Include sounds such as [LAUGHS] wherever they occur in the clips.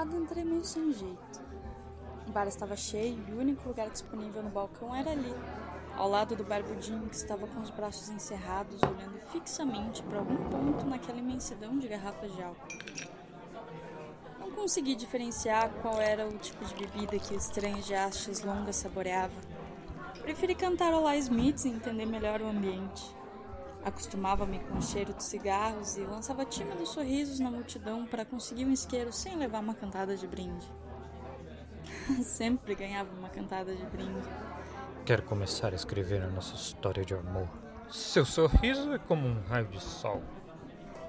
Adentrei meio sem jeito. O bar estava cheio e o único lugar disponível no balcão era ali, ao lado do barbudinho que estava com os braços encerrados, olhando fixamente para algum ponto naquela imensidão de garrafas de álcool. Não consegui diferenciar qual era o tipo de bebida que o estranho de hastes longas saboreava. Preferi cantar Olá Smiths e entender melhor o ambiente. Acostumava-me com o cheiro de cigarros e lançava tímidos sorrisos na multidão para conseguir um isqueiro sem levar uma cantada de brinde. [LAUGHS] Sempre ganhava uma cantada de brinde. Quero começar a escrever a nossa história de amor. Seu sorriso é como um raio de sol.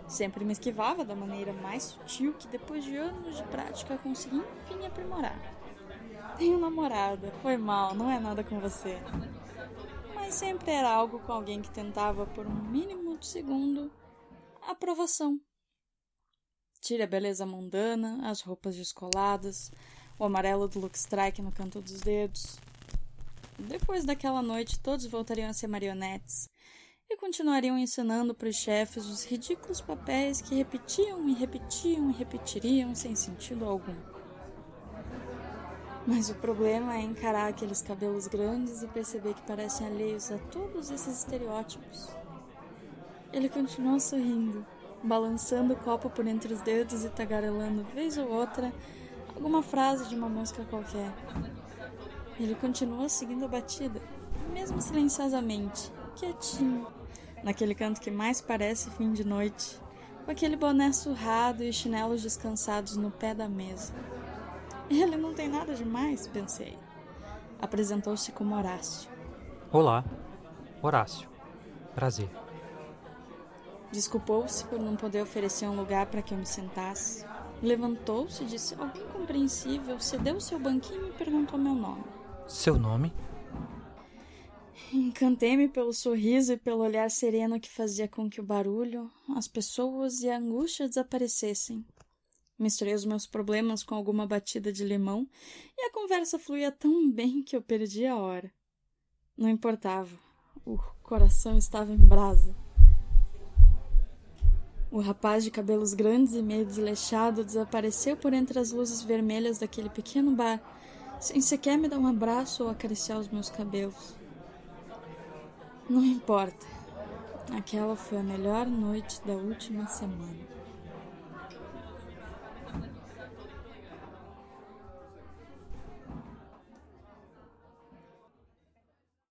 Sempre me esquivava da maneira mais sutil que depois de anos de prática consegui enfim aprimorar. Tenho namorada, foi mal, não é nada com você sempre era algo com alguém que tentava, por um mínimo de segundo, a aprovação. Tire a beleza mundana, as roupas descoladas, o amarelo do look strike no canto dos dedos. Depois daquela noite, todos voltariam a ser marionetes e continuariam ensinando para os chefes os ridículos papéis que repetiam e repetiam e repetiriam sem sentido algum. Mas o problema é encarar aqueles cabelos grandes e perceber que parecem alheios a todos esses estereótipos. Ele continuou sorrindo, balançando o copo por entre os dedos e tagarelando vez ou outra alguma frase de uma música qualquer. Ele continuou seguindo a batida, mesmo silenciosamente, quietinho, naquele canto que mais parece fim de noite, com aquele boné surrado e chinelos descansados no pé da mesa. Ele não tem nada demais, pensei. Apresentou-se como Horácio. Olá, Horácio. Prazer. Desculpou-se por não poder oferecer um lugar para que eu me sentasse. Levantou-se, disse algo incompreensível, cedeu seu banquinho e perguntou meu nome. Seu nome? Encantei-me pelo sorriso e pelo olhar sereno que fazia com que o barulho, as pessoas e a angústia desaparecessem. Misturei os meus problemas com alguma batida de limão e a conversa fluía tão bem que eu perdi a hora. Não importava, o coração estava em brasa. O rapaz de cabelos grandes e meio desleixado desapareceu por entre as luzes vermelhas daquele pequeno bar, sem sequer me dar um abraço ou acariciar os meus cabelos. Não importa. Aquela foi a melhor noite da última semana.